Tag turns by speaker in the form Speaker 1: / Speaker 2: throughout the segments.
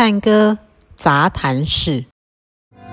Speaker 1: 探戈杂谈室。
Speaker 2: 嗨，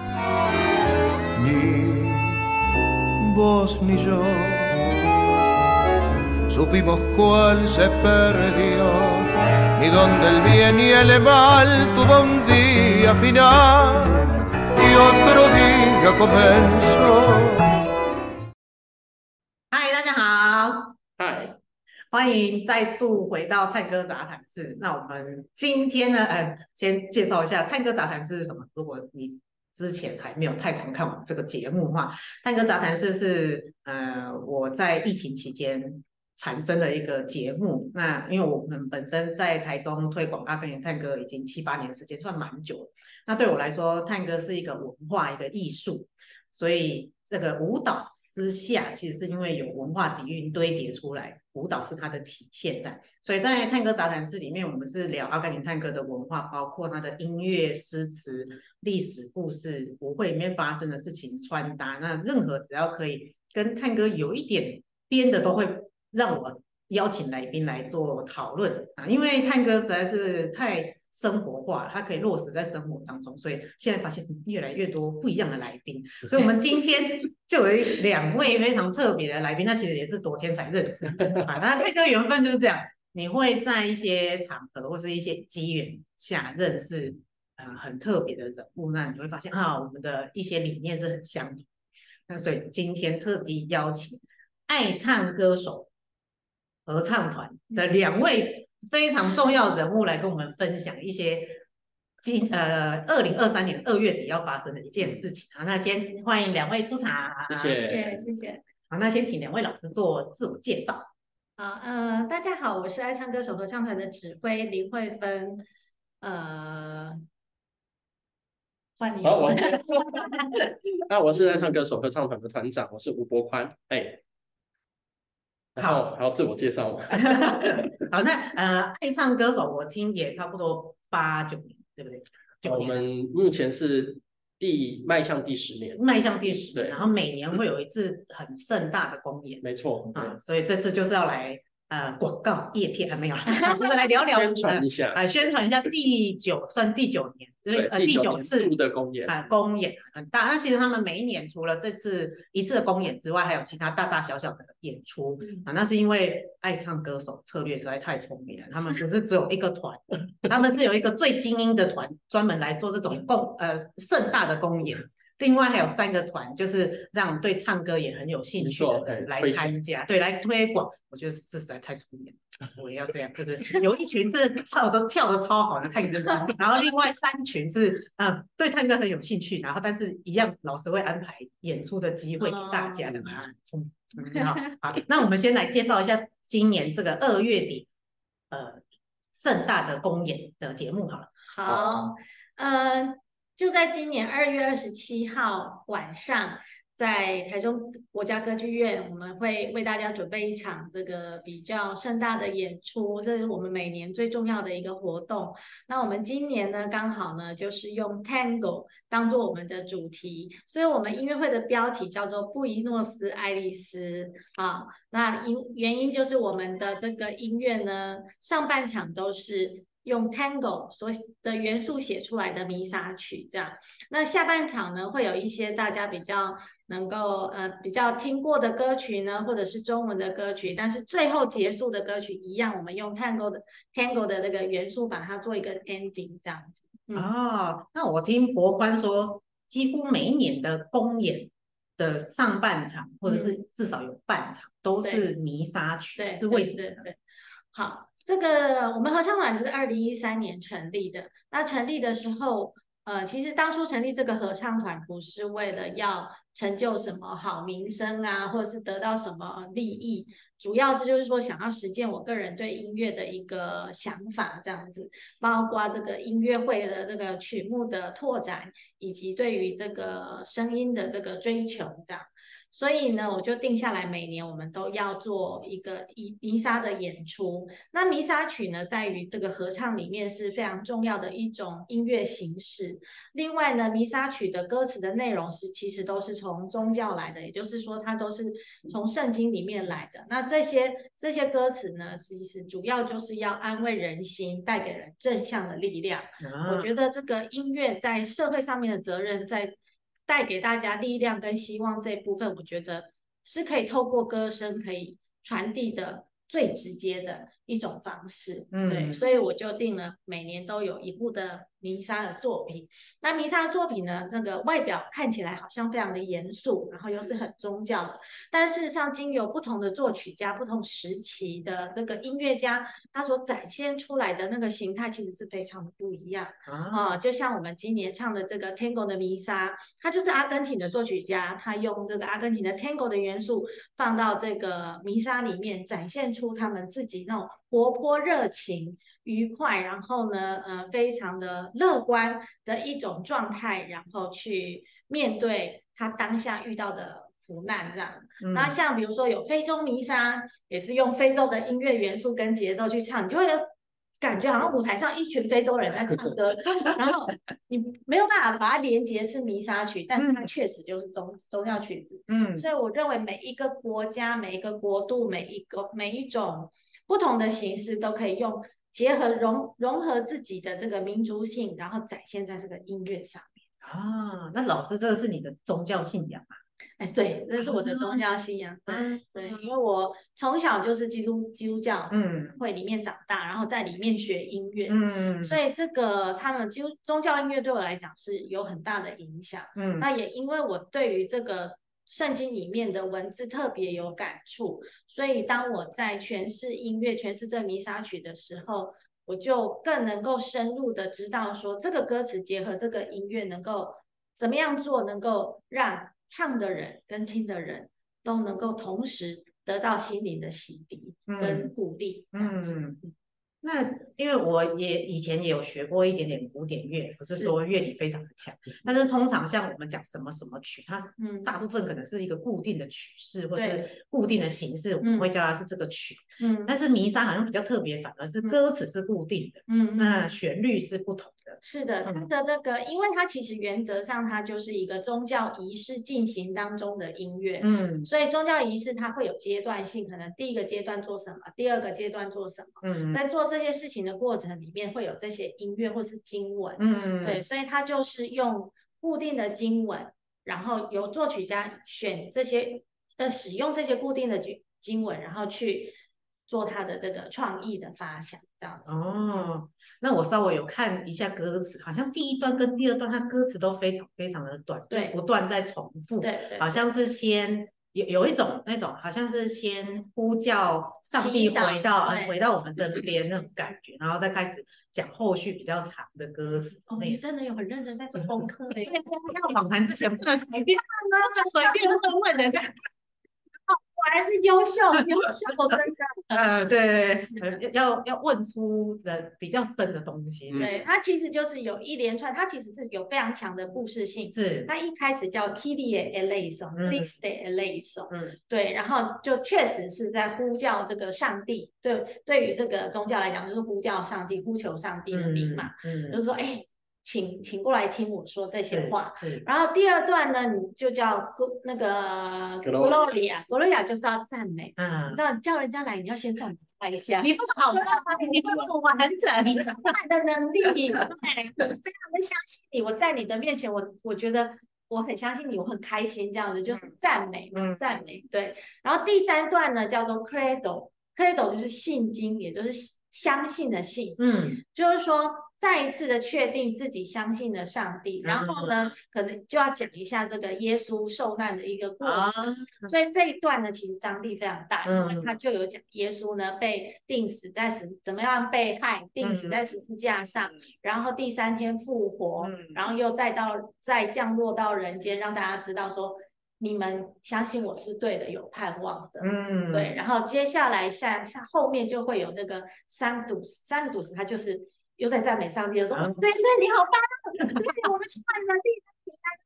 Speaker 2: 欢迎再度回到探戈杂谈室。那我们今天呢，呃，先介绍一下探戈杂谈室是什么。如果你之前还没有太常看我们这个节目的话，探戈杂谈室是呃我在疫情期间产生的一个节目。那因为我们本身在台中推广阿根廷探戈已经七八年时间，算蛮久了。那对我来说，探戈是一个文化，一个艺术，所以这个舞蹈。之下，其实是因为有文化底蕴堆叠出来，舞蹈是它的体现在。所以在探戈杂谈室里面，我们是聊阿根廷探戈的文化，包括它的音乐、诗词、历史故事、舞会里面发生的事情、穿搭。那任何只要可以跟探戈有一点边的，都会让我邀请来宾来做讨论啊，因为探戈实在是太。生活化，它可以落实在生活当中，所以现在发现越来越多不一样的来宾，所以我们今天就有两位非常特别的来宾，那其实也是昨天才认识啊。那这个缘分就是这样，你会在一些场合或是一些机缘下认识呃很特别的人物，那你会发现啊，我们的一些理念是很相同。那所以今天特地邀请爱唱歌手合唱团的两位。非常重要人物来跟我们分享一些今呃二零二三年二月底要发生的一件事情。啊，那先欢迎两位出
Speaker 3: 场。谢谢谢谢。
Speaker 2: 好，那先请两位老师做自我介绍。
Speaker 4: 好，呃，大家好，我是爱唱歌手合唱团的指挥林慧芬。呃，欢迎。
Speaker 3: 好，我 那我是爱唱歌手合唱团的团长，我是吴博宽。哎。好，还要自我介绍吗？
Speaker 2: 好，那呃，爱唱歌手，我听也差不多八九年，对不对？
Speaker 3: 我们目前是第迈向第十年，
Speaker 2: 迈向第十对，然后每年会有一次很盛大的公演，
Speaker 3: 没错
Speaker 2: 啊，所以这次就是要来。呃，广告叶片还没有，我们来聊聊
Speaker 3: 宣传一下，
Speaker 2: 啊、呃，宣传一下第九算第九年，就是呃第九次
Speaker 3: 的公演
Speaker 2: 啊，公演很大。那其实他们每一年除了这次一次的公演之外，还有其他大大小小的演出啊。那是因为爱唱歌手策略实在太聪明了，他们不是只有一个团，他们是有一个最精英的团，专门来做这种公呃盛大的公演。另外还有三个团，就是让对唱歌也很有兴趣的人来参加，对，来推广。我觉得这实在太聪明了，我也要这样。就是有一群是 唱的跳的超好的探戈，然后另外三群是嗯对探戈很有兴趣，然后但是一样老师会安排演出的机会给大家的嘛。嗯，好，好，那我们先来介绍一下今年这个二月底呃盛大的公演的节目好了。
Speaker 4: 好，嗯、呃。就在今年二月二十七号晚上，在台中国家歌剧院，我们会为大家准备一场这个比较盛大的演出，这是我们每年最重要的一个活动。那我们今年呢，刚好呢，就是用 Tango 当做我们的主题，所以我们音乐会的标题叫做布宜诺斯艾利斯。啊，那因原因就是我们的这个音乐呢，上半场都是。用 Tango 所的元素写出来的弥撒曲，这样。那下半场呢，会有一些大家比较能够呃比较听过的歌曲呢，或者是中文的歌曲。但是最后结束的歌曲一样，我们用 Tango 的 Tango 的那个元素把它做一个 ending 这样子。
Speaker 2: 嗯、哦，那我听博宽说，几乎每一年的公演的上半场，或者是至少有半场、嗯、都是弥撒曲，对是为什么？对，对，对，好。这个我们合唱团是二零一三年成立的。那成立的时候，呃，其实当初成立这个合唱团不是为了要成就什么好名声啊，或者是得到什么利益，主要是就是说想要实践我个人对音乐的一个想法，这样子，包括这个音乐会的这个曲目的拓展，以及对于这个声音的这个追求，这样。
Speaker 4: 所以呢，我就定下来，每年我们都要做一个弥弥撒的演出。那弥撒曲呢，在于这个合唱里面是非常重要的一种音乐形式。另外呢，弥撒曲的歌词的内容是其实都是从宗教来的，也就是说，它都是从圣经里面来的。那这些这些歌词呢，其实主要就是要安慰人心，带给人正向的力量。啊、我觉得这个音乐在社会上面的责任，在带给大家力量跟希望这一部分，我觉得是可以透过歌声可以传递的最直接的一种方式。嗯，对，所以我就定了每年都有一部的。弥撒的作品，那弥撒的作品呢？这个外表看起来好像非常的严肃，然后又是很宗教的，但事实上，经由不同的作曲家、不同时期的这个音乐家，他所展现出来的那个形态，其实是非常的不一样啊、呃。就像我们今年唱的这个 Tango 的弥撒，他就是阿根廷的作曲家，他用这个阿根廷的 Tango 的元素放到这个弥撒里面，展现出他们自己那种活泼热情。愉快，然后呢，呃，非常的乐观的一种状态，然后去面对他当下遇到的苦难，这样。嗯、那像比如说有非洲弥撒，也是用非洲的音乐元素跟节奏去唱，你就会有感觉好像舞台上一群非洲人在唱 歌，然后你没有办法把它连接是弥撒曲，但是它确实就是宗宗教曲子。嗯，所以我认为每一个国家、每一个国度、每一个每一种不同的形式都可以用。结合融融合自己的这个民族性，然后展现在这个音乐上面
Speaker 2: 啊。那老师，这个是你的宗教信仰吗？
Speaker 4: 哎，对，这是我的宗教信仰。嗯、啊，对，因为我从小就是基督基督教嗯会里面长大，然后在里面学音乐嗯，所以这个他们基督宗教音乐对我来讲是有很大的影响。嗯，那也因为我对于这个。圣经里面的文字特别有感触，所以当我在诠释音乐、诠释这弥撒曲的时候，我就更能够深入的知道说，这个歌词结合这个音乐能够怎么样做，能够让唱的人跟听的人都能够同时得到心灵的洗涤跟鼓励，这样子。嗯嗯
Speaker 2: 那因为我也以前也有学过一点点古典乐，不是说乐理非常的强，是但是通常像我们讲什么什么曲，它嗯。大部分可能是一个固定的曲式或者是固定的形式，我们会叫它是这个曲。嗯，但是弥撒好像比较特别，反而是歌词是固定的，嗯，那旋律是不同的。
Speaker 4: 是的，它的那个，因为它其实原则上它就是一个宗教仪式进行当中的音乐，嗯，所以宗教仪式它会有阶段性，可能第一个阶段做什么，第二个阶段做什么，嗯，在做这些事情的过程里面会有这些音乐或是经文，嗯，对，所以他就是用固定的经文，然后由作曲家选这些呃使用这些固定的经经文，然后去。做他的这个创意的发想，这样子。
Speaker 2: 哦，那我稍微有看一下歌词，好像第一段跟第二段，它歌词都非常非常的短，对，不断在重复。对，对好像是先有有一种那种，好像是先呼叫上帝回到回到我们这边那种感觉，然后再开始讲后续比较长的歌词。
Speaker 4: 哦，你真的有很认真在做功课嘞。
Speaker 2: 要访谈之前不能随便，随便问问人家。
Speaker 4: 果然是优秀，优秀，真的。
Speaker 2: 呃，对对对，要要问出人比较深的东西。
Speaker 4: 对，它其实就是有一连串，它其实是有非常强的故事性。是。它一开始叫 Kyrie eleison，Christe eleison。嗯。对，然后就确实是在呼叫这个上帝。对，对于这个宗教来讲，就是呼叫上帝，呼求上帝的名嘛。嗯。就是说，哎。请请过来听我说这些话。然后第二段呢，你就叫那个 Gloria，Gloria 就是要赞美。嗯，你知道叫人家来，你要先赞美他一下。你做的好棒，你做的很完整，你充满的能力，对，我非常的相信你。我在你的面前，我我觉得我很相信你，我很开心，这样子就是赞美，赞美。对。然后第三段呢，叫做 Credo，Credo 就是信经，也就是相信的信。嗯，就是说。再一次的确定自己相信的上帝，然后呢，可能就要讲一下这个耶稣受难的一个过程。所以这一段呢，其实张力非常大，因为他就有讲耶稣呢被钉死在十，怎么样被害，钉死在十字架上，然后第三天复活，然后又再到再降落到人间，让大家知道说，你们相信我是对的，有盼望的。嗯，对。然后接下来下下后面就会有那个 Sanctus，Sanctus 它就是。又在赞美上帝，说：“对对，你好棒！对，我们充满能力，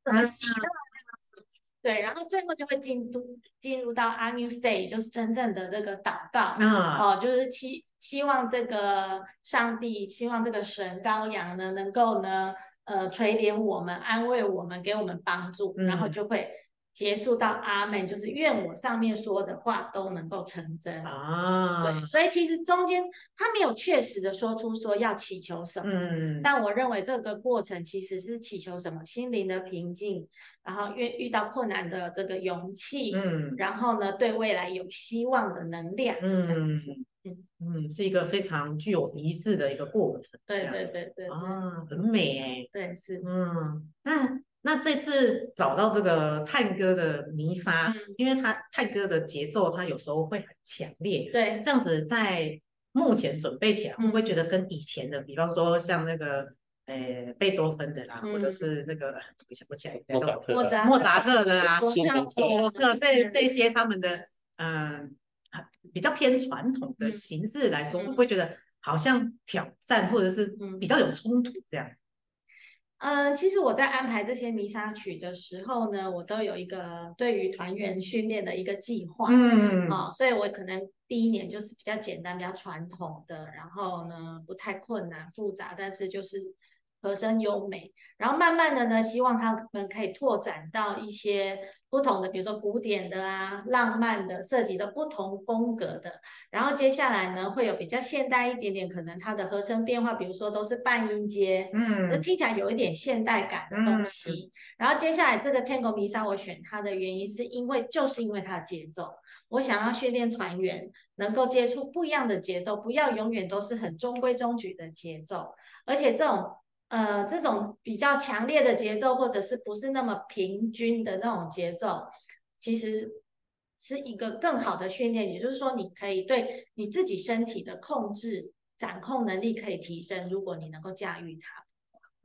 Speaker 4: 怎么行的？对，然后最后就会进入进入到 Agnus Dei，就是真正的这个祷告
Speaker 2: 啊，
Speaker 4: 哦，就是期希望这个上帝，希望这个神羔羊呢，能够呢，呃，垂怜我们，安慰我们，给我们帮助，
Speaker 2: 嗯、
Speaker 4: 然后就会。结束到阿门，就是愿我上面说的话都能够成真
Speaker 2: 啊。
Speaker 4: 对，所以其实中间他没有确实的说出说要祈求什么，
Speaker 2: 嗯，
Speaker 4: 但我认为这个过程其实是祈求什么，心灵的平静，然后遇遇到困难的这个勇气，
Speaker 2: 嗯，
Speaker 4: 然后呢，对未来有希望的能量，
Speaker 2: 嗯嗯嗯，是一个非常具有仪式的一个过程。
Speaker 4: 对对对对，
Speaker 2: 啊，很美哎，
Speaker 4: 对是，
Speaker 2: 嗯，那。那这次找到这个探戈的弥撒，嗯、因为他探戈的节奏，他有时候会很强烈。
Speaker 4: 对，
Speaker 2: 这样子在目前准备起来，会不会觉得跟以前的，嗯、比方说像那个呃贝多芬的啦，嗯、或者是那个想不起来叫什么莫扎莫扎特的啦，莫特这这些他们的嗯、呃、比较偏传统的形式来说，嗯、会不会觉得好像挑战或者是比较有冲突这样？
Speaker 4: 嗯，其实我在安排这些弥撒曲的时候呢，我都有一个对于团员训练的一个计划，嗯，所以我可能第一年就是比较简单、比较传统的，然后呢不太困难复杂，但是就是和声优美，然后慢慢的呢，希望他们可以拓展到一些。不同的，比如说古典的啊，浪漫的，涉及的不同风格的。然后接下来呢，会有比较现代一点点，可能它的和声变化，比如说都是半音阶，嗯，那听起来有一点现代感的东西。嗯、然后接下来这个 Tango 弥撒，我选它的原因是因为就是因为它的节奏，我想要训练团员能够接触不一样的节奏，不要永远都是很中规中矩的节奏，而且这种。呃，这种比较强烈的节奏，或者是不是那么平均的那种节奏，其实是一个更好的训练。也就是说，你可以对你自己身体的控制、掌控能力可以提升。如果你能够驾驭它，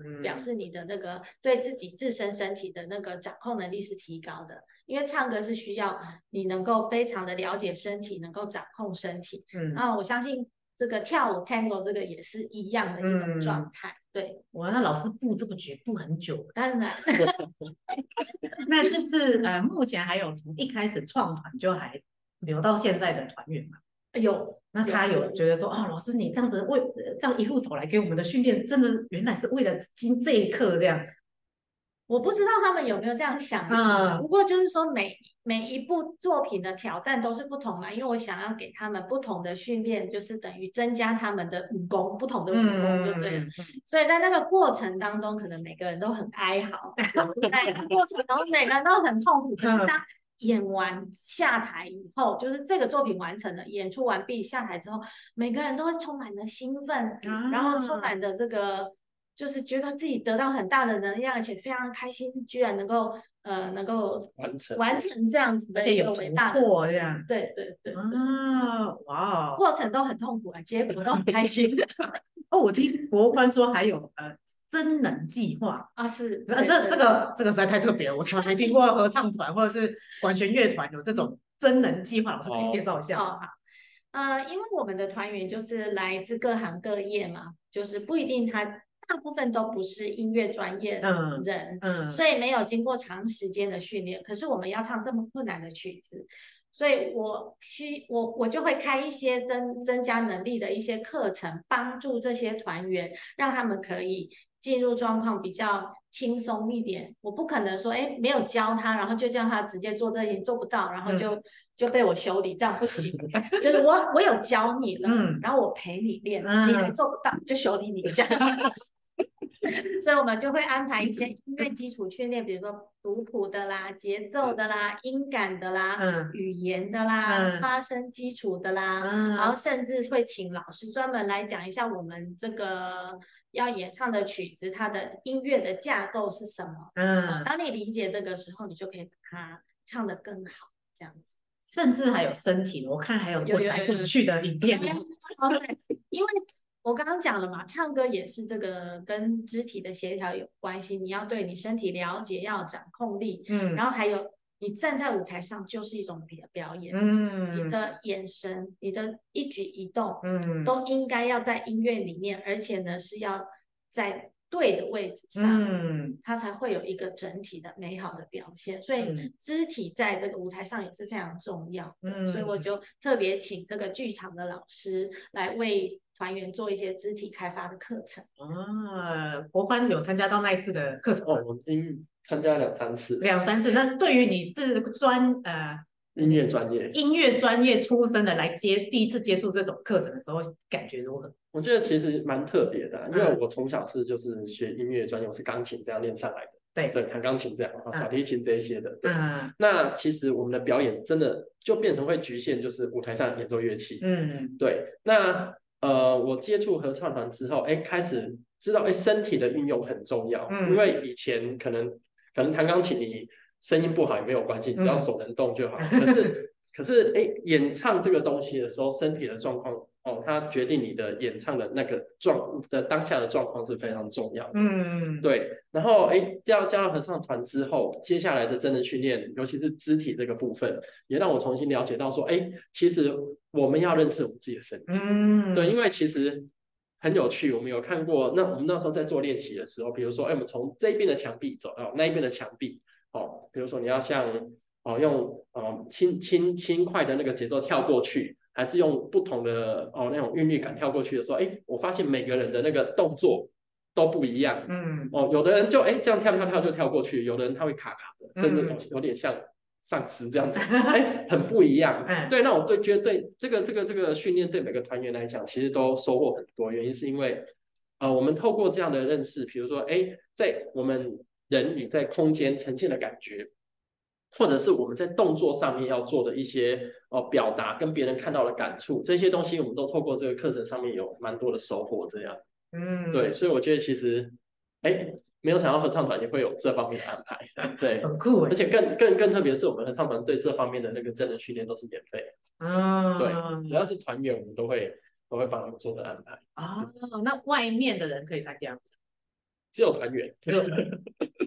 Speaker 4: 嗯，表示你的那个对自己自身身体的那个掌控能力是提高的。因为唱歌是需要你能够非常的了解身体，能够掌控身体。嗯，那我相信这个跳舞 Tango 这个也是一样的一种状态。嗯对，
Speaker 2: 我那老师布这个局布很久，
Speaker 4: 当然。
Speaker 2: 那这次呃，目前还有从一开始创团就还留到现在的团员吗？
Speaker 4: 有。
Speaker 2: 那他有觉得说，哦，老师你这样子为这样一路走来给我们的训练，真的原来是为了今这一刻这样。
Speaker 4: 我不知道他们有没有这样想啊，不过就是说每每一部作品的挑战都是不同嘛，因为我想要给他们不同的训练，就是等于增加他们的武功，不同的武功，对不对？所以在那个过程当中，可能每个人都很哀嚎，在过程中每个人都很痛苦。可是当演完下台以后，就是这个作品完成了，演出完毕下台之后，每个人都会充满了兴奋，然后充满的这个。就是觉得自己得到很大的能量，而且非常开心，居然能够呃能够完成完成这样子的一个伟大的
Speaker 2: 过这样，
Speaker 4: 对对对
Speaker 2: 啊哇，
Speaker 4: 过程都很痛苦啊，结果都很开心。
Speaker 2: 哦，我听国宽说还有呃真人计划
Speaker 4: 啊，是，
Speaker 2: 呃这这个这个实在太特别了，我从来没听过合唱团或者是管弦乐团有这种真人计划，老师可以介绍一下
Speaker 4: 哦，呃，因为我们的团员就是来自各行各业嘛，就是不一定他。大部分都不是音乐专业的人，嗯，嗯，所以没有经过长时间的训练。可是我们要唱这么困难的曲子，所以我需我我就会开一些增增加能力的一些课程，帮助这些团员，让他们可以进入状况比较轻松一点。我不可能说，哎，没有教他，然后就叫他直接做这些，做不到，然后就、嗯、就被我修理，这样不行。就是我我有教你了，嗯，然后我陪你练，嗯、你还做不到，就修理你这样。所以，我们就会安排一些音乐基础训练，比如说读谱的啦、节奏的啦、音感的啦、嗯、语言的啦、嗯、发声基础的啦，嗯、然后甚至会请老师专门来讲一下我们这个要演唱的曲子，它的音乐的架构是什么。嗯，当你理解这个时候，你就可以把它唱得更好，这样子。
Speaker 2: 甚至还有身体，我看还有滚来滚去的影片。
Speaker 4: 哦，对，因为。我刚刚讲了嘛，唱歌也是这个跟肢体的协调有关系。你要对你身体了解，要掌控力。嗯，然后还有你站在舞台上就是一种表表演。嗯，你的眼神，你的一举一动，嗯，都应该要在音乐里面，而且呢是要在对的位置上，
Speaker 2: 嗯，
Speaker 4: 它才会有一个整体的美好的表现。所以肢体在这个舞台上也是非常重要的。
Speaker 2: 嗯，
Speaker 4: 所以我就特别请这个剧场的老师来为团员做一些肢体开发的课程。
Speaker 2: 啊，国宽有参加到那一次的课程
Speaker 3: 哦，我已经参加两三次，
Speaker 2: 两三次。那对于你是专呃。
Speaker 3: 音乐专业，
Speaker 2: 音乐专业出身的来接第一次接触这种课程的时候，感觉如何？
Speaker 3: 我觉得其实蛮特别的，因为我从小是就是学音乐专业，我是钢琴这样练上来的。对对，弹钢琴这样，然后小提琴这一些的。对。嗯。那其实我们的表演真的就变成会局限，就是舞台上演奏乐器。嗯。对。那呃，我接触合唱团之后，哎，开始知道哎，身体的运用很重要。嗯。因为以前可能可能弹钢琴你。声音不好也没有关系，你只要手能动就好。嗯、可是，可是，哎，演唱这个东西的时候，身体的状况哦，它决定你的演唱的那个状的当下的状况是非常重要的。嗯，对。然后，哎，加加入合唱团之后，接下来的真人训练，尤其是肢体这个部分，也让我重新了解到说，哎，其实我们要认识我们自己的身体。嗯，对，因为其实很有趣，我们有看过，那我们那时候在做练习的时候，比如说，哎，我们从这一边的墙壁走到那一边的墙壁。哦，比如说你要像哦用哦轻轻轻快的那个节奏跳过去，还是用不同的哦那种韵律感跳过去的时候，哎，我发现每个人的那个动作都不一样。嗯，哦，有的人就哎这样跳跳跳就跳过去，有的人他会卡卡的，甚至有有点像丧尸这样子，哎，很不一样。嗯，对，那我对觉得对这个这个这个训练对每个团员来讲，其实都收获很多。原因是因为呃我们透过这样的认识，比如说哎在我们。人与在空间呈现的感觉，或者是我们在动作上面要做的一些哦表达，跟别人看到的感触，这些东西我们都透过这个课程上面有蛮多的收获。这样，嗯，对，所以我觉得其实，哎，没有想到合唱团也会有这方面的安排，对，
Speaker 2: 很酷，
Speaker 3: 而且更更更特别是我们合唱团对这方面的那个真人训练都是免费，啊，对，只要是团员，我们都会都会帮他们做这安排。
Speaker 2: 啊，那外面的人可以参加？
Speaker 3: 只有团员，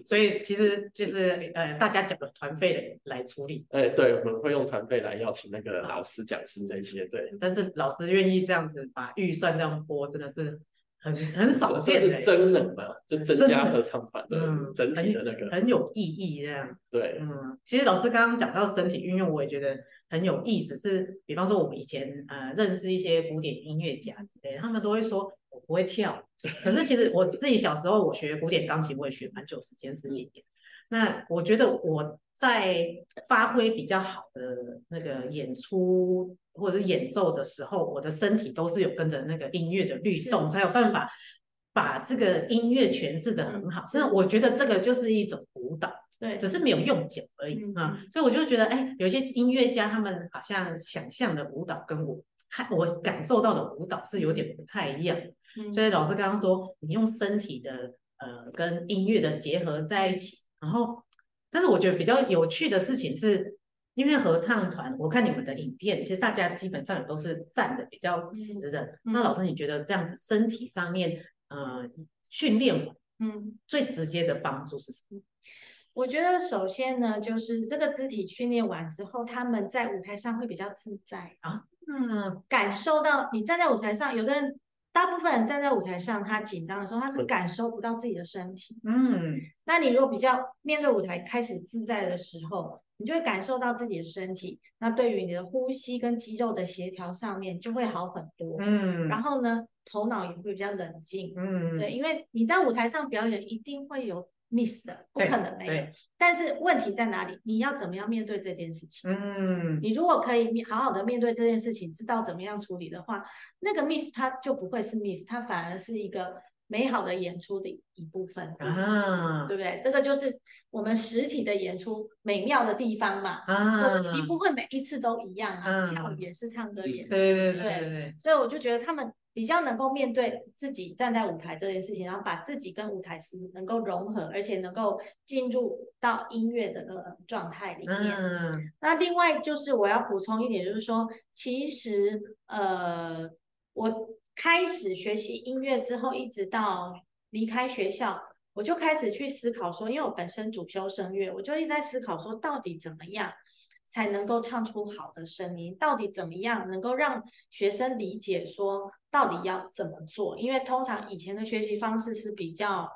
Speaker 2: 所以其实就是呃，大家缴了团费来处理。
Speaker 3: 哎，对，我们会用团费来邀请那个老师、讲师这些。对，
Speaker 2: 但是老师愿意这样子把预算这样拨，真的是很很少见的。
Speaker 3: 是真人嘛，就增加合唱团的整体的那个
Speaker 2: 很，很有意义这样。
Speaker 3: 对，
Speaker 2: 嗯，其实老师刚刚讲到身体运用，我也觉得很有意思。是，比方说我们以前呃认识一些古典音乐家之类，他们都会说。我不会跳，可是其实我自己小时候我学古典钢琴，我也学蛮久时间十几年。那我觉得我在发挥比较好的那个演出或者是演奏的时候，我的身体都是有跟着那个音乐的律动，才有办法把这个音乐诠释的很好。那我觉得这个就是一种舞蹈，对，只是没有用脚而已啊。所以我就觉得，哎，有些音乐家他们好像想象的舞蹈跟我看我感受到的舞蹈是有点不太一样。所以老师刚刚说，你用身体的呃跟音乐的结合在一起，然后，但是我觉得比较有趣的事情是，因为合唱团，我看你们的影片，其实大家基本上也都是站的比较直的。嗯、那老师你觉得这样子身体上面呃训练，嗯，最直接的帮助是什么？
Speaker 4: 我觉得首先呢，就是这个肢体训练完之后，他们在舞台上会比较自在啊，嗯，感受到你站在舞台上，有的人。大部分人站在舞台上，他紧张的时候，他是感受不到自己的身体。嗯，那你如果比较面对舞台开始自在的时候，你就会感受到自己的身体。那对于你的呼吸跟肌肉的协调上面就会好很多。嗯，然后呢，头脑也会比较冷静。嗯，对，因为你在舞台上表演，一定会有。Miss 的不可能没有，但是问题在哪里？你要怎么样面对这件事情？嗯，你如果可以好好的面对这件事情，知道怎么样处理的话，那个 miss 它就不会是 miss，它反而是一个美好的演出的一部分啊，对不对？这个就是我们实体的演出美妙的地方嘛啊，你不会每一次都一样啊，跳也是，唱歌也是，对对对对对，所以我就觉得他们。比较能够面对自己站在舞台这件事情，然后把自己跟舞台是能够融合，而且能够进入到音乐的那个状态里面。嗯。那另外就是我要补充一点，就是说，其实呃，我开始学习音乐之后，一直到离开学校，我就开始去思考说，因为我本身主修声乐，我就一直在思考说，到底怎么样才能够唱出好的声音。到底怎么样能够让学生理解说到底要怎么做？因为通常以前的学习方式是比较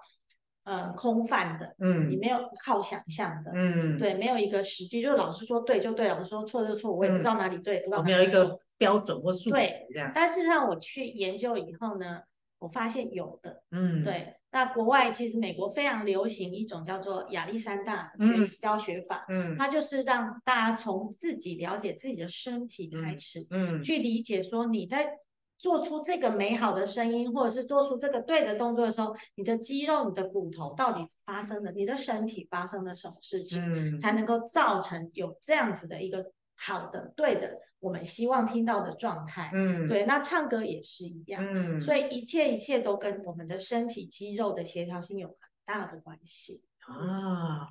Speaker 4: 呃空泛的，嗯，你没有靠想象的，嗯，对，没有一个实际，就是老师说对就对，老师说错就错，我也不知道哪里对，我、嗯、
Speaker 2: 没有一个标准或数值这样。
Speaker 4: 但是让我去研究以后呢，我发现有的，嗯，对。那国外其实美国非常流行一种叫做亚历山大学习教学法，嗯，它就是让大家从自己了解自己的身体开始，嗯，去理解说你在做出这个美好的声音，或者是做出这个对的动作的时候，你的肌肉、你的骨头到底发生了，你的身体发生了什么事情，嗯，才能够造成有这样子的一个好的、对的。我们希望听到的状态，嗯，对，那唱歌也是一样，嗯，所以一切一切都跟我们的身体肌肉的协调性有很大的关系啊。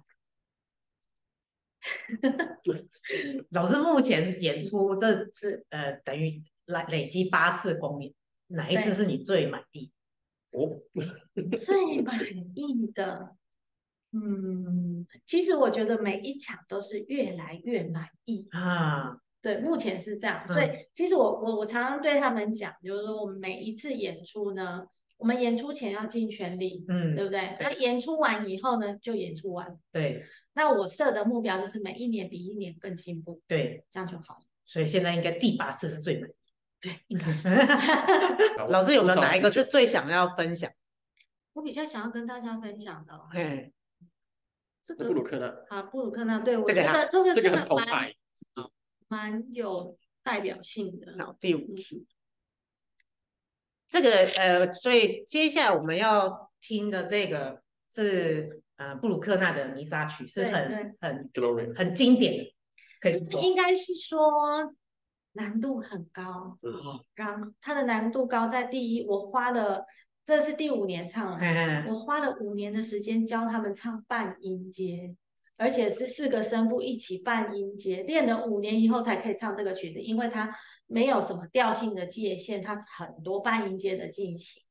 Speaker 2: 老师目前演出这是呃，等于来累积八次公演，哪一次是你最满意？
Speaker 3: 哦，
Speaker 4: 最满意的，嗯，其实我觉得每一场都是越来越满意啊。对，目前是这样，所以其实我我我常常对他们讲，就是说我们每一次演出呢，我们演出前要尽全力，嗯，对不对？那演出完以后呢，就演出完。
Speaker 2: 对。
Speaker 4: 那我设的目标就是每一年比一年更进步。
Speaker 2: 对，
Speaker 4: 这样就好。
Speaker 2: 所以现在应该第八次是最满意。
Speaker 4: 对，应该是。
Speaker 2: 老师有没有哪一个是最想要分享？
Speaker 4: 我比较想要跟大家分享的，
Speaker 3: 嘿，这个布鲁克纳
Speaker 4: 啊，布鲁克纳，对我觉得这个这个很澎湃。蛮有代表性的。
Speaker 2: 好，第五次，这个呃，所以接下来我们要听的这个是呃布鲁克纳的弥撒曲，是很很很经典的，可以说
Speaker 4: 应该是说难度很高。嗯，然后它的难度高在第一，我花了这是第五年唱了，我花了五年的时间教他们唱半音阶。而且是四个声部一起半音阶，练了五年以后才可以唱这个曲子，因为它没有什么调性的界限，它是很多半音阶的进行。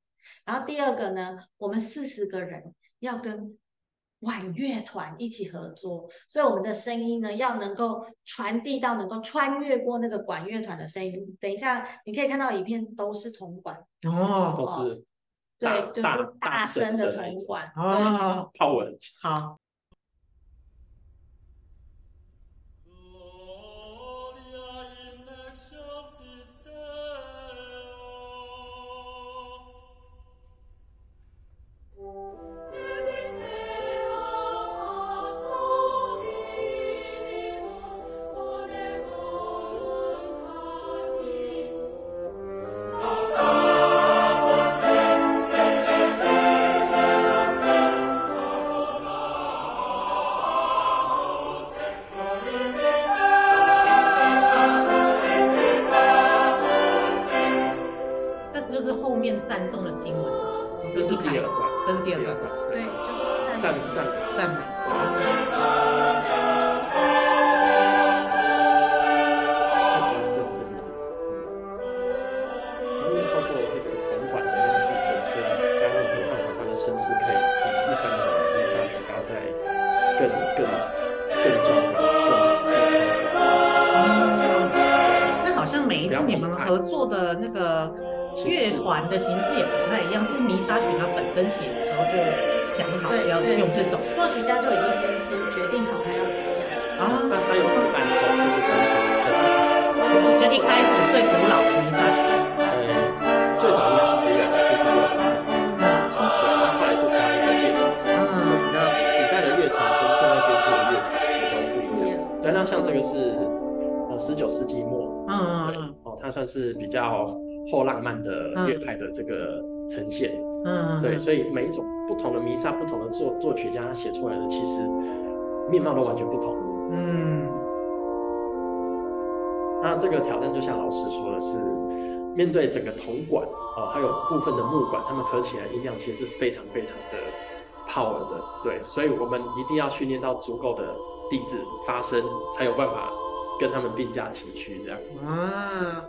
Speaker 4: 然后第二个呢，我们四十个人要跟管乐团一起合作，所以我们的声音呢要能够传递到，能够穿越过那个管乐团的声音。等一下你可以看到影片都是铜管。
Speaker 3: 哦，都是
Speaker 4: 对，就是大声的铜管。
Speaker 2: 哦，
Speaker 3: 泡文
Speaker 2: 好。
Speaker 3: 所以每一种不同的弥撒，不同的作作曲家他写出来的，其实面貌都完全不同。嗯，那这个挑战就像老师说的是，面对整个铜管哦，还有部分的木管，他们合起来音量其实是非常非常的 power 的。对，所以我们一定要训练到足够的笛子发生，才有办法跟他们并驾齐驱这样。啊。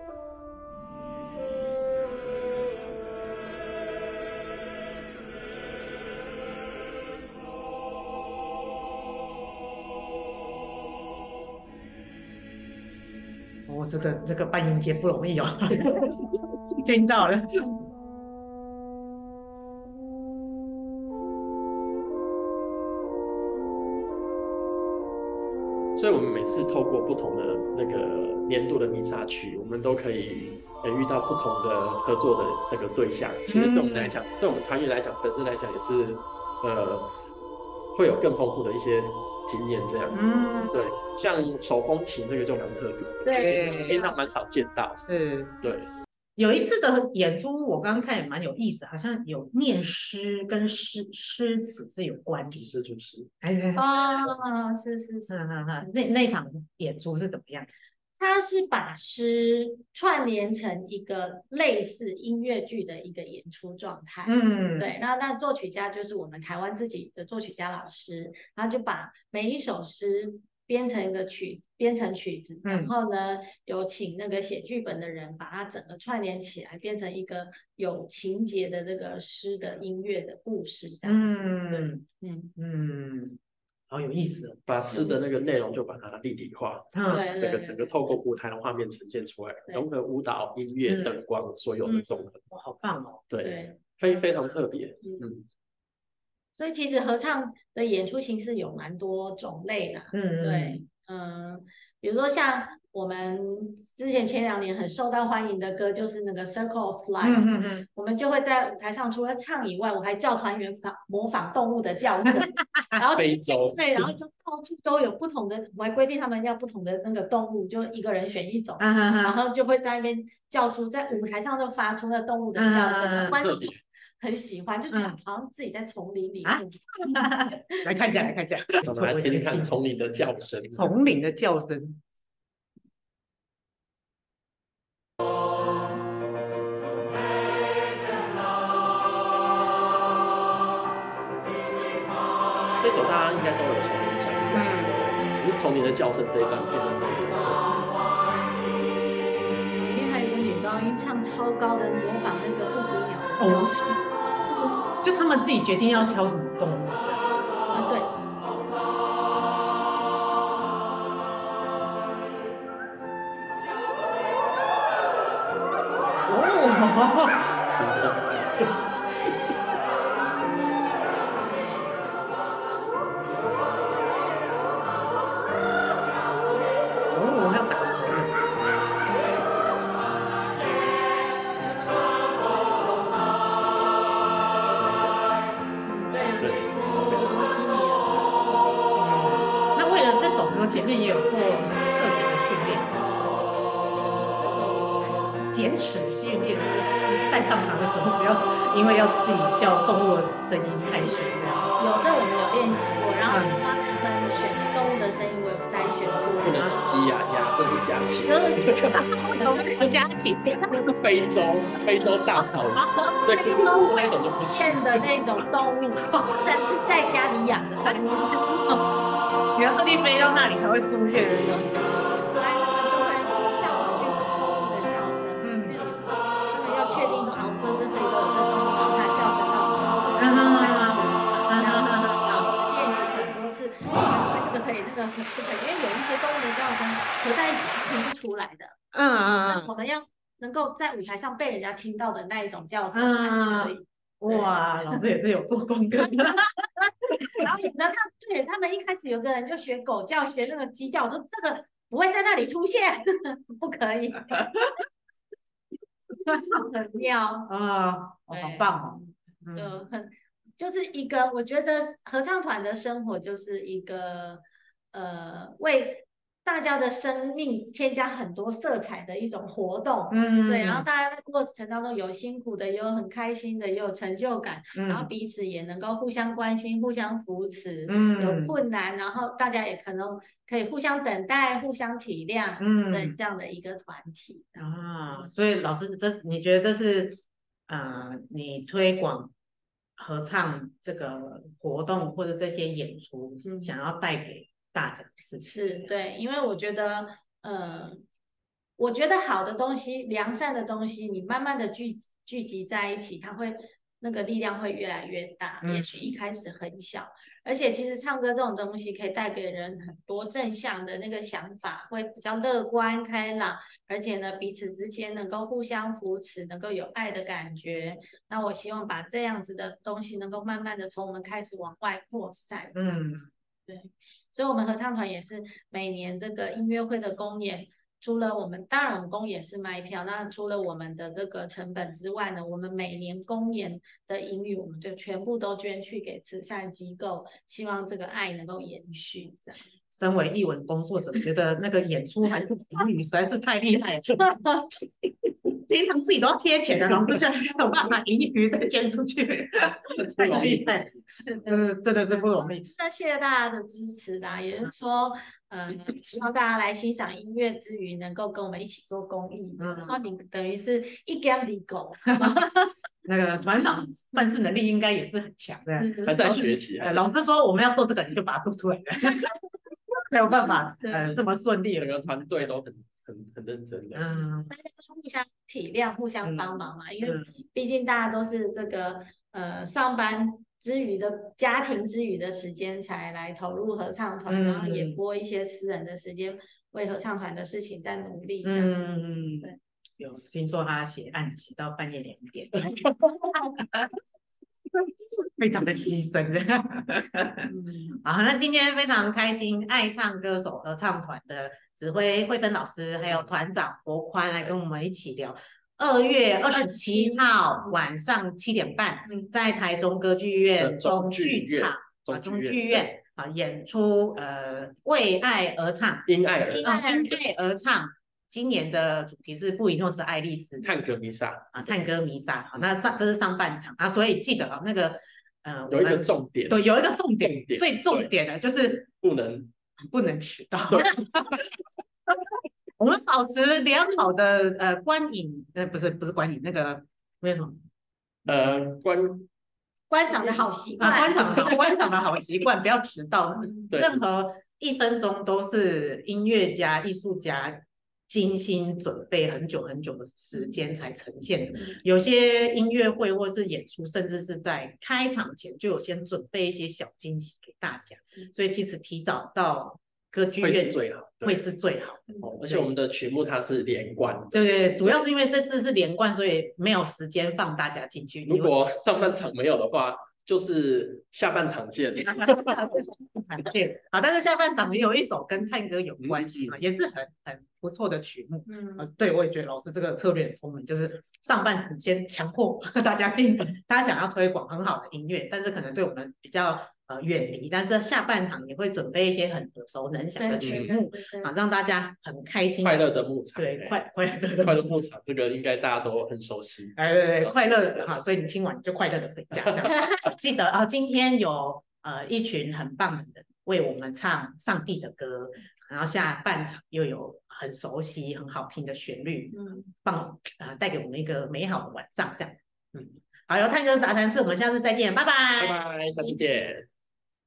Speaker 2: 我觉得这个办音节不容易哦，听到了。
Speaker 3: 所以，我们每次透过不同的那个年度的弥撒曲，我们都可以呃遇到不同的合作的那个对象。其实对我们来讲，嗯、对我们团员来讲，本身来讲也是呃会有更丰富的一些经验。这样，嗯，对，像手风琴这个就蛮特别，
Speaker 4: 对，
Speaker 3: 平常蛮少见到，
Speaker 2: 是，
Speaker 3: 对。
Speaker 2: 有一次的演出，我刚刚看也蛮有意思，好像有念诗跟诗诗词是有关的。
Speaker 3: 诗主诗。
Speaker 2: 哎，
Speaker 4: 哦，是是是，
Speaker 2: 那那场演出是怎么样？
Speaker 4: 他是把诗串联成一个类似音乐剧的一个演出状态。嗯，对。然后那作曲家就是我们台湾自己的作曲家老师，然后就把每一首诗。编成一个曲，编成曲子，然后呢，有请那个写剧本的人把它整个串联起来，变成一个有情节的这个诗的音乐的故事，这样子。嗯
Speaker 2: 嗯。嗯，好有意思，
Speaker 3: 把诗的那个内容就把它立体化，
Speaker 4: 对，
Speaker 3: 这个整个透过舞台的画面呈现出来，融合舞蹈、音乐、灯光所有的综合，
Speaker 2: 哇，好棒哦！
Speaker 3: 对，非非常特别，嗯。
Speaker 4: 所以其实合唱的演出形式有蛮多种类啦，嗯，对，嗯，比如说像我们之前前两年很受到欢迎的歌，就是那个 Circle of Life，嗯嗯嗯，我们就会在舞台上除了唱以外，我还叫团员仿模仿动物的叫声，然后
Speaker 3: 非洲，
Speaker 4: 对，然后。就到处都有不同的，我还规定他们要不同的那个动物，就一个人选一种，然后就会在那边叫出，在舞台上就发出那动物的叫声，欢迎。很喜欢，就觉得好像自己在丛林里。啊、
Speaker 2: 来看一下，来看一下，
Speaker 3: 我们来听听看丛林的叫声。
Speaker 2: 丛林的叫声。
Speaker 3: 这首大家应该都有丛林想法，嗯，只是丛林的叫声这一段变得特别。
Speaker 4: 里面还有一个女高音唱超高的，模仿那个布谷鸟。
Speaker 2: 哦。就他们自己决定要挑什么动物。
Speaker 3: 非洲，非洲大草原。
Speaker 4: 非洲会出现的那种动物，但是在家里养的动物。
Speaker 2: 你要特地飞到那里才会出现的样子。
Speaker 4: 来，他们就会像我们去找动物的叫声，嗯，他们要确定说，哦，这是非洲的动物，然后它叫声到底是什么，然后然后练习很多次，这个可以，这个不可以，因为有一些动物的叫声合在一起是听不出来的。嗯嗯嗯。我们要能够在舞台上被人家听到的那一种叫声。
Speaker 2: 哇，老师也是有做功课的。
Speaker 4: 然后呢，他对他们一开始有个人就学狗叫，学那个鸡叫，我说这个不会在那里出现，不可以。很妙
Speaker 2: 啊，好棒哦，
Speaker 4: 就很就是一个，我觉得合唱团的生活就是一个呃为。大家的生命添加很多色彩的一种活动，嗯，对，然后大家在过程当中有辛苦的，也有很开心的，也有成就感，嗯，然后彼此也能够互相关心、互相扶持，嗯，有困难，然后大家也可能可以互相等待、互相体谅，嗯，对，这样的一个团体
Speaker 2: 啊。所以老师，这你觉得这是呃，你推广合唱这个活动或者这些演出想要带给？大的是
Speaker 4: 是对，因为我觉得，呃，我觉得好的东西、良善的东西，你慢慢的聚聚集在一起，它会那个力量会越来越大。也许一开始很小，而且其实唱歌这种东西可以带给人很多正向的那个想法，会比较乐观开朗，而且呢，彼此之间能够互相扶持，能够有爱的感觉。那我希望把这样子的东西能够慢慢的从我们开始往外扩散。
Speaker 2: 嗯，
Speaker 4: 对，所以我们合唱团也是每年这个音乐会的公演。除了我们，大人工也是卖票。那除了我们的这个成本之外呢，我们每年公演的盈余，我们就全部都捐去给慈善机构，希望这个爱能够延续。这样，
Speaker 2: 身为艺文工作者，觉得那个演出还是盈余实在是太厉害了。平常自己都要贴钱的，老师就没有办法盈余再捐出去，太厉害，真的真的是不容易。
Speaker 4: 那谢谢大家的支持啦，也就是说。嗯，希望大家来欣赏音乐之余，能够跟我们一起做公益。嗯，说你等于是一干一狗。
Speaker 2: 那个团长办事能力应该也是很强的，
Speaker 3: 还在学习。
Speaker 2: 老师说我们要做这个，你就把它做出来了，没有办法，呃，这么顺利。
Speaker 3: 整个团队都很很很认真的。
Speaker 2: 嗯，
Speaker 4: 大家都互相体谅，互相帮忙嘛，因为毕竟大家都是这个呃上班。之余的家庭之余的时间才来投入合唱团，嗯、然后也拨一些私人的时间为合唱团的事情在努力。
Speaker 2: 嗯，对，有听说他写案子写到半夜两点，非常的牺牲这样。好，那今天非常开心，爱唱歌手合唱团的指挥慧芬老师还有团长柏宽来跟我们一起聊。二月二十七号晚上七点半，在台中歌剧院中剧场啊，中剧院啊演出呃为爱而唱，
Speaker 3: 因爱而
Speaker 2: 因爱而唱。今年的主题是布宜诺斯艾利斯
Speaker 3: 探戈弥撒
Speaker 2: 啊，探戈弥撒啊，那上这是上半场啊，所以记得啊那个呃
Speaker 3: 有一个重点，
Speaker 2: 对，有一个重点，最重点的就是
Speaker 3: 不能
Speaker 2: 不能迟到。我们保持良好的呃观影，呃不是不是观影，那个为什么？
Speaker 3: 呃观
Speaker 4: 观赏的好习惯，
Speaker 2: 啊、观赏的观赏的好习惯，不要迟到。任何一分钟都是音乐家、艺术家精心准备很久很久的时间才呈现的。有些音乐会或是演出，甚至是在开场前就有先准备一些小惊喜给大家，所以其实提早到。歌剧院最好，会是最好的。
Speaker 3: 哦，而且我们的曲目它是连贯。
Speaker 2: 对对对，主要是因为这次是连贯，所以没有时间放大家进去。
Speaker 3: 如果上半场没有的话，就是下半场见。下半
Speaker 2: 场见。好，但是下半场也有一首跟探戈有关系嘛，嗯、也是很很不错的曲目。嗯，对，我也觉得老师这个策略很聪明，就是上半场先强迫 大家听，他想要推广很好的音乐，但是可能对我们比较。呃，远离，但是下半场也会准备一些很耳熟能详的曲目，啊，让大家很开心。
Speaker 3: 快乐的牧场，
Speaker 2: 对，快快乐
Speaker 3: 快乐牧场，这个应该大家都很熟悉。
Speaker 2: 哎，对对，快乐的哈，所以你听完就快乐的回家。记得啊，今天有呃一群很棒的人为我们唱上帝的歌，然后下半场又有很熟悉、很好听的旋律，嗯，放啊，带给我们一个美好的晚上，这样。嗯，好，有探戈杂谈室，我们下次再见，拜拜，
Speaker 3: 拜拜，下次见。